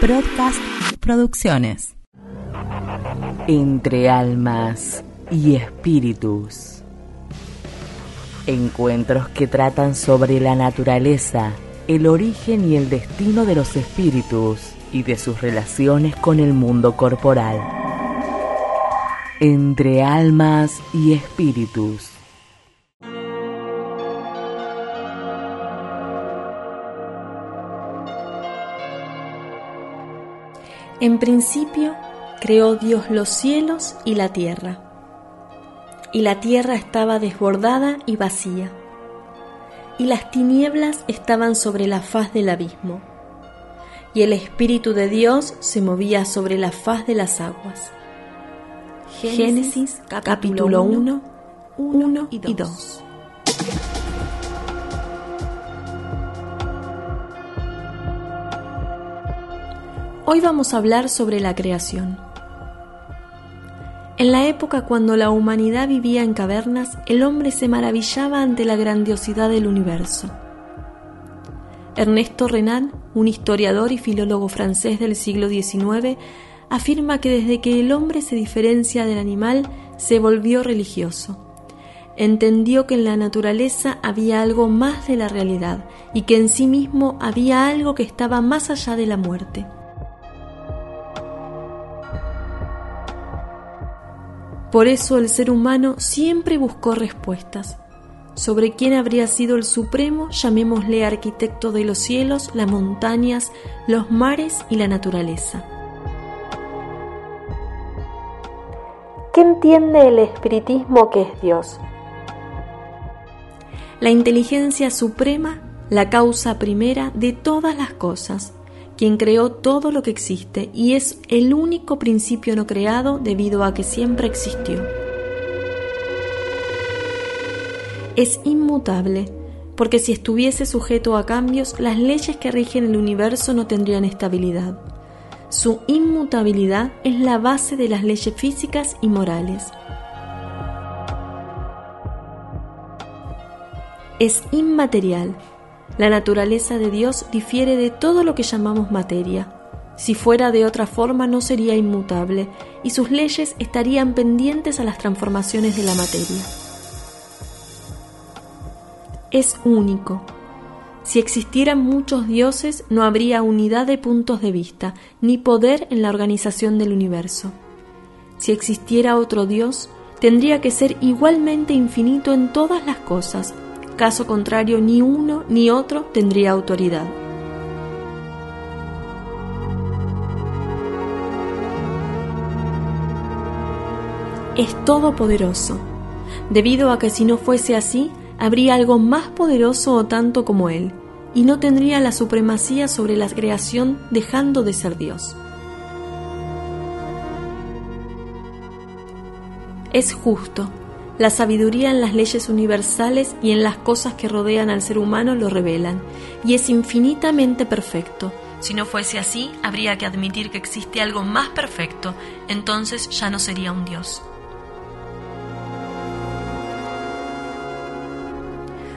Broadcast Producciones. Entre almas y espíritus. Encuentros que tratan sobre la naturaleza, el origen y el destino de los espíritus y de sus relaciones con el mundo corporal. Entre almas y espíritus. En principio creó Dios los cielos y la tierra. Y la tierra estaba desbordada y vacía. Y las tinieblas estaban sobre la faz del abismo. Y el Espíritu de Dios se movía sobre la faz de las aguas. Génesis, capítulo 1, 1 y 2. Hoy vamos a hablar sobre la creación. En la época cuando la humanidad vivía en cavernas, el hombre se maravillaba ante la grandiosidad del universo. Ernesto Renan, un historiador y filólogo francés del siglo XIX, afirma que desde que el hombre se diferencia del animal, se volvió religioso. Entendió que en la naturaleza había algo más de la realidad y que en sí mismo había algo que estaba más allá de la muerte. Por eso el ser humano siempre buscó respuestas. Sobre quién habría sido el supremo, llamémosle arquitecto de los cielos, las montañas, los mares y la naturaleza. ¿Qué entiende el espiritismo que es Dios? La inteligencia suprema, la causa primera de todas las cosas, quien creó todo lo que existe y es el único principio no creado debido a que siempre existió. Es inmutable, porque si estuviese sujeto a cambios, las leyes que rigen el universo no tendrían estabilidad. Su inmutabilidad es la base de las leyes físicas y morales. Es inmaterial, la naturaleza de Dios difiere de todo lo que llamamos materia. Si fuera de otra forma no sería inmutable y sus leyes estarían pendientes a las transformaciones de la materia. Es único. Si existieran muchos dioses no habría unidad de puntos de vista ni poder en la organización del universo. Si existiera otro Dios, tendría que ser igualmente infinito en todas las cosas, Caso contrario, ni uno ni otro tendría autoridad. Es todopoderoso, debido a que si no fuese así, habría algo más poderoso o tanto como Él, y no tendría la supremacía sobre la creación dejando de ser Dios. Es justo, la sabiduría en las leyes universales y en las cosas que rodean al ser humano lo revelan, y es infinitamente perfecto. Si no fuese así, habría que admitir que existe algo más perfecto, entonces ya no sería un Dios.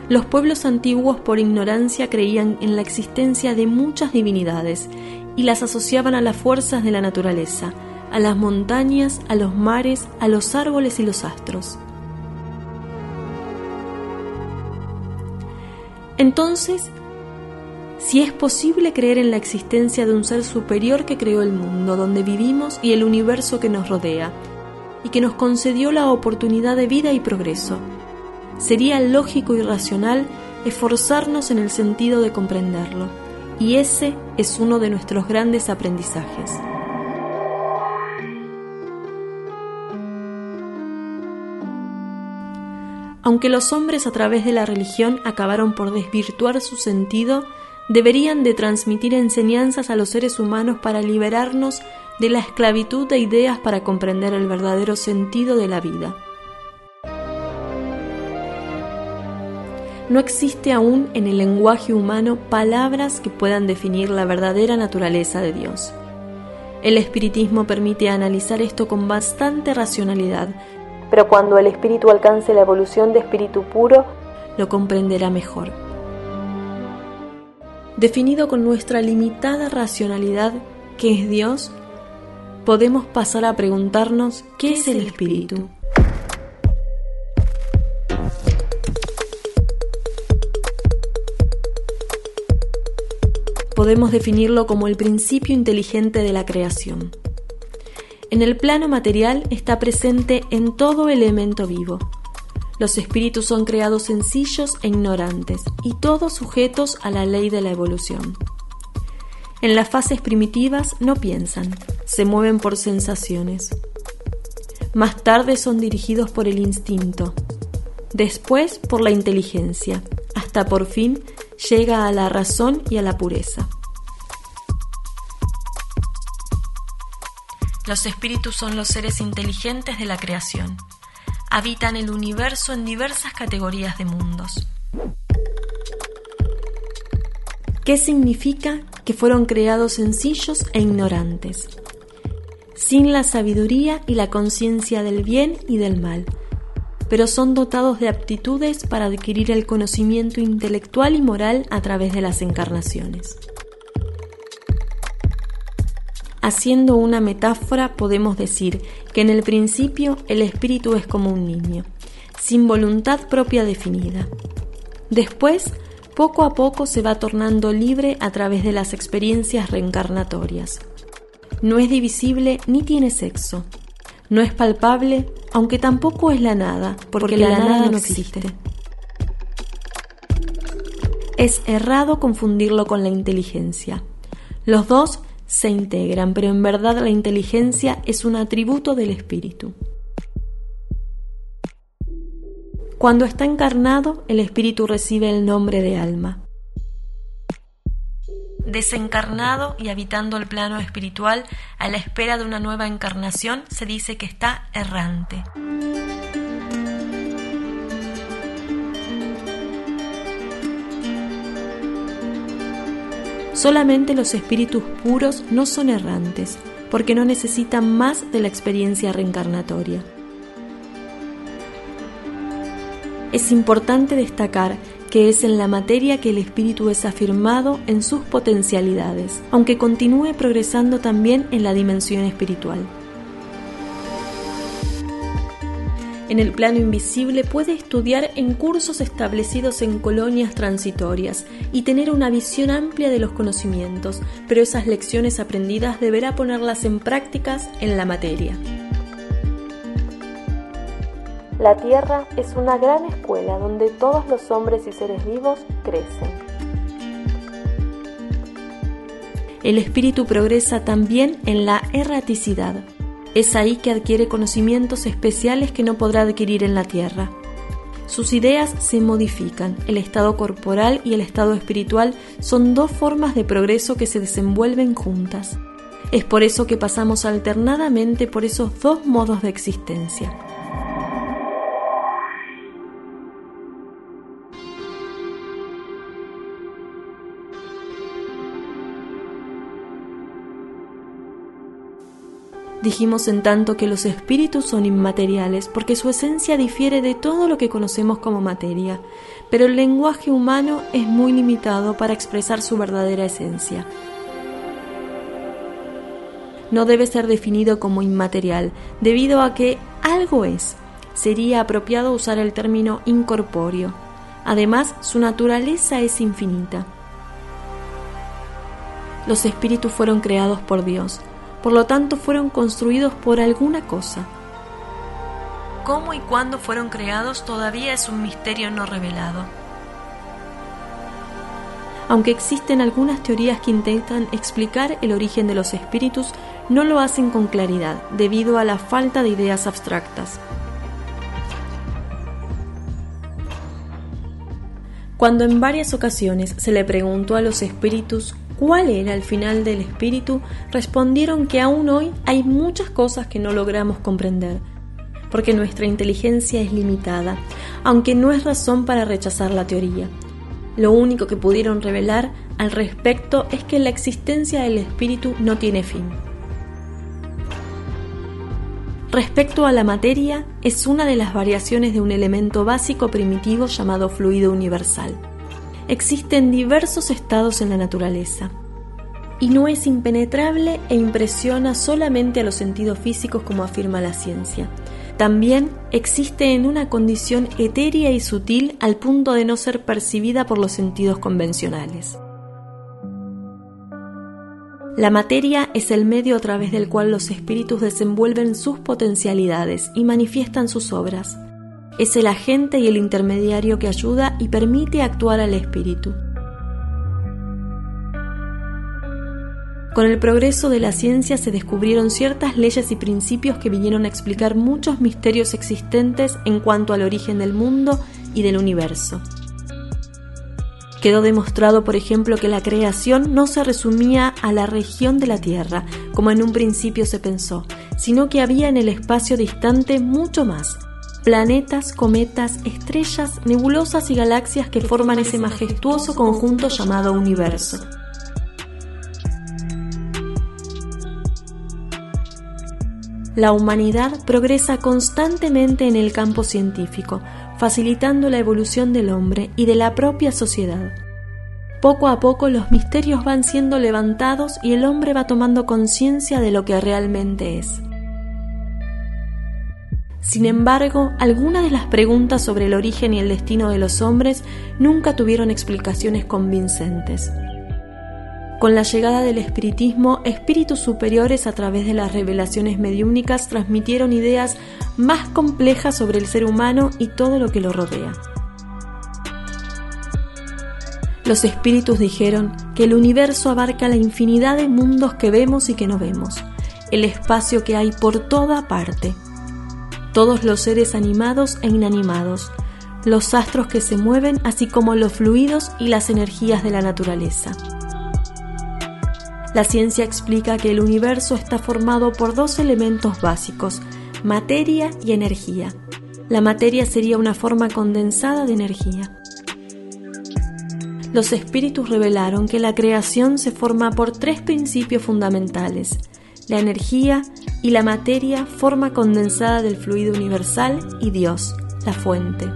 Los pueblos antiguos por ignorancia creían en la existencia de muchas divinidades y las asociaban a las fuerzas de la naturaleza, a las montañas, a los mares, a los árboles y los astros. Entonces, si es posible creer en la existencia de un ser superior que creó el mundo donde vivimos y el universo que nos rodea, y que nos concedió la oportunidad de vida y progreso, sería lógico y racional esforzarnos en el sentido de comprenderlo, y ese es uno de nuestros grandes aprendizajes. Aunque los hombres a través de la religión acabaron por desvirtuar su sentido, deberían de transmitir enseñanzas a los seres humanos para liberarnos de la esclavitud de ideas para comprender el verdadero sentido de la vida. No existe aún en el lenguaje humano palabras que puedan definir la verdadera naturaleza de Dios. El espiritismo permite analizar esto con bastante racionalidad, pero cuando el espíritu alcance la evolución de espíritu puro, lo comprenderá mejor. Definido con nuestra limitada racionalidad, qué es Dios, podemos pasar a preguntarnos qué es el espíritu. Podemos definirlo como el principio inteligente de la creación. En el plano material está presente en todo elemento vivo. Los espíritus son creados sencillos e ignorantes y todos sujetos a la ley de la evolución. En las fases primitivas no piensan, se mueven por sensaciones. Más tarde son dirigidos por el instinto, después por la inteligencia, hasta por fin llega a la razón y a la pureza. Los espíritus son los seres inteligentes de la creación. Habitan el universo en diversas categorías de mundos. ¿Qué significa que fueron creados sencillos e ignorantes? Sin la sabiduría y la conciencia del bien y del mal, pero son dotados de aptitudes para adquirir el conocimiento intelectual y moral a través de las encarnaciones. Haciendo una metáfora podemos decir que en el principio el espíritu es como un niño, sin voluntad propia definida. Después, poco a poco se va tornando libre a través de las experiencias reencarnatorias. No es divisible ni tiene sexo. No es palpable, aunque tampoco es la nada, porque, la, nada, no existe. Es errado confundirlo con la inteligencia. Los dos se integran, pero en verdad la inteligencia es un atributo del espíritu. Cuando está encarnado, el espíritu recibe el nombre de alma. Desencarnado y habitando el plano espiritual a la espera de una nueva encarnación, se dice que está errante. Solamente los espíritus puros no son errantes, porque no necesitan más de la experiencia reencarnatoria. Es importante destacar que es en la materia que el espíritu es afirmado en sus potencialidades, aunque continúe progresando también en la dimensión espiritual. En el plano invisible puede estudiar en cursos establecidos en colonias transitorias y tener una visión amplia de los conocimientos, pero esas lecciones aprendidas deberá ponerlas en prácticas en la materia. La Tierra es una gran escuela donde todos los hombres y seres vivos crecen. El espíritu progresa también en la erraticidad, es ahí que adquiere conocimientos especiales que no podrá adquirir en la tierra. Sus ideas se modifican. El estado corporal y el estado espiritual son dos formas de progreso que se desenvuelven juntas. Es por eso que pasamos alternadamente por esos dos modos de existencia. Dijimos en tanto que los espíritus son inmateriales porque su esencia difiere de todo lo que conocemos como materia, pero el lenguaje humano es muy limitado para expresar su verdadera esencia. No debe ser definido como inmaterial, debido a que algo es. Sería apropiado usar el término incorpóreo. Además, su naturaleza es infinita. Los espíritus fueron creados por Dios, por lo tanto fueron construidos por alguna cosa. Cómo y cuándo fueron creados todavía es un misterio no revelado. Aunque existen algunas teorías que intentan explicar el origen de los espíritus, no lo hacen con claridad, debido a la falta de ideas abstractas. Cuando en varias ocasiones se le preguntó a los espíritus cuál era el final del espíritu, respondieron que aún hoy hay muchas cosas que no logramos comprender, porque nuestra inteligencia es limitada, aunque no es razón para rechazar la teoría. Lo único que pudieron revelar al respecto es que la existencia del espíritu no tiene fin. Respecto a la materia, es una de las variaciones de un elemento básico primitivo llamado fluido universal. Existen diversos estados en la naturaleza. y no es impenetrable e impresiona solamente a los sentidos físicos como afirma la ciencia. También existe en una condición etérea y sutil al punto de no ser percibida por los sentidos convencionales. La materia es el medio a través del cual los espíritus desenvuelven sus potencialidades y manifiestan sus obras. Es el agente y el intermediario que ayuda y permite actuar al espíritu. Con el progreso de la ciencia se descubrieron ciertas leyes y principios que vinieron a explicar muchos misterios existentes en cuanto al origen del mundo y del universo. Quedó demostrado, por ejemplo, que la creación no se resumía a la región de la Tierra, como en un principio se pensó, sino que había en el espacio distante mucho más. Planetas, cometas, estrellas, nebulosas y galaxias que forman ese majestuoso conjunto llamado universo. La humanidad progresa constantemente en el campo científico, facilitando la evolución del hombre y de la propia sociedad. Poco a poco los misterios van siendo levantados y el hombre va tomando conciencia de lo que realmente es. Sin embargo, algunas de las preguntas sobre el origen y el destino de los hombres nunca tuvieron explicaciones convincentes. Con la llegada del espiritismo, espíritus superiores a través de las revelaciones mediúnicas transmitieron ideas más complejas sobre el ser humano y todo lo que lo rodea. Los espíritus dijeron que el universo abarca la infinidad de mundos que vemos y que no vemos, el espacio que hay por toda parte, todos los seres animados e inanimados, los astros que se mueven, así como los fluidos y las energías de la naturaleza. La ciencia explica que el universo está formado por dos elementos básicos, materia y energía. La materia sería una forma condensada de energía. Los espíritus revelaron que la creación se forma por tres principios fundamentales, la energía y la materia, forma condensada del fluido universal, y Dios, la fuente.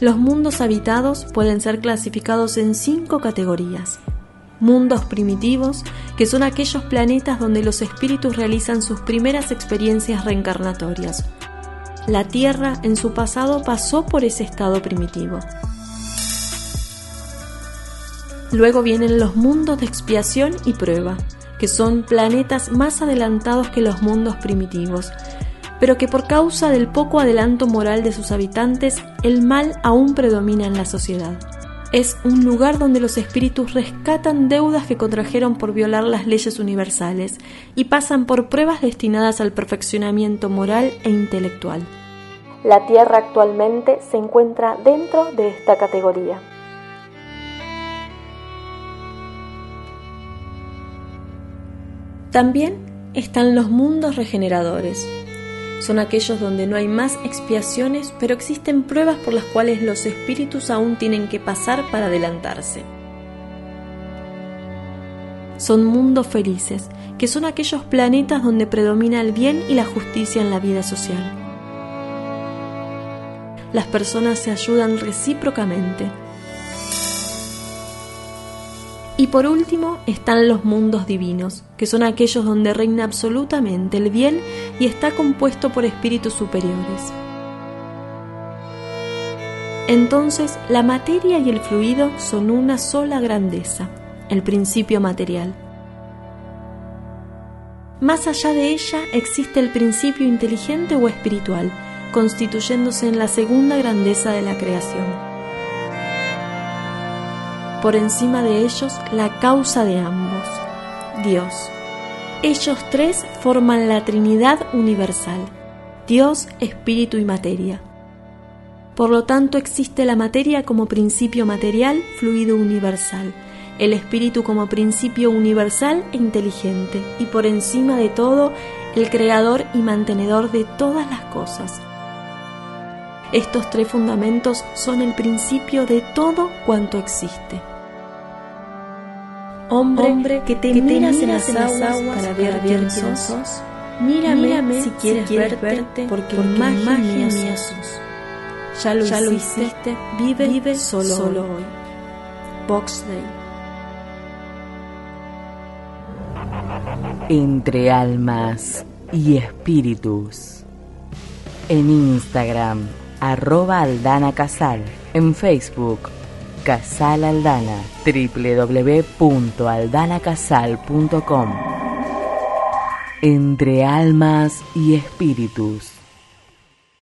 Los mundos habitados pueden ser clasificados en cinco categorías. Mundos primitivos, que son aquellos planetas donde los espíritus realizan sus primeras experiencias reencarnatorias. La Tierra en su pasado pasó por ese estado primitivo. Luego vienen los mundos de expiación y prueba, que son planetas más adelantados que los mundos primitivos, pero que por causa del poco adelanto moral de sus habitantes, el mal aún predomina en la sociedad. Es un lugar donde los espíritus rescatan deudas que contrajeron por violar las leyes universales y pasan por pruebas destinadas al perfeccionamiento moral e intelectual. La Tierra actualmente se encuentra dentro de esta categoría. También están los mundos regeneradores, son aquellos donde no hay más expiaciones, pero existen pruebas por las cuales los espíritus aún tienen que pasar para adelantarse. Son mundos felices, que son aquellos planetas donde predomina el bien y la justicia en la vida social. Las personas se ayudan recíprocamente, y por último están los mundos divinos, que son aquellos donde reina absolutamente el bien y está compuesto por espíritus superiores. Entonces la materia y el fluido son una sola grandeza, el principio material. Más allá de ella existe el principio inteligente o espiritual, constituyéndose en la segunda grandeza de la creación por encima de ellos la causa de ambos, Dios. Ellos tres forman la Trinidad universal, Dios, Espíritu y Materia. Por lo tanto existe la materia como principio material, fluido universal, el espíritu como principio universal e inteligente, y por encima de todo, el creador y mantenedor de todas las cosas. Estos tres fundamentos son el principio de todo cuanto existe. Hombre, que te, miras, en las, aguas, para ver quién sos, mírame, si quieres, verte, porque, magia, mía sos. Ya lo, hiciste, vive, solo, hoy. Box Day. Entre almas y espíritus. En Instagram, arroba Aldana Casal. En Facebook, Casal Aldana. www.aldanacasal.com. Entre almas y espíritus.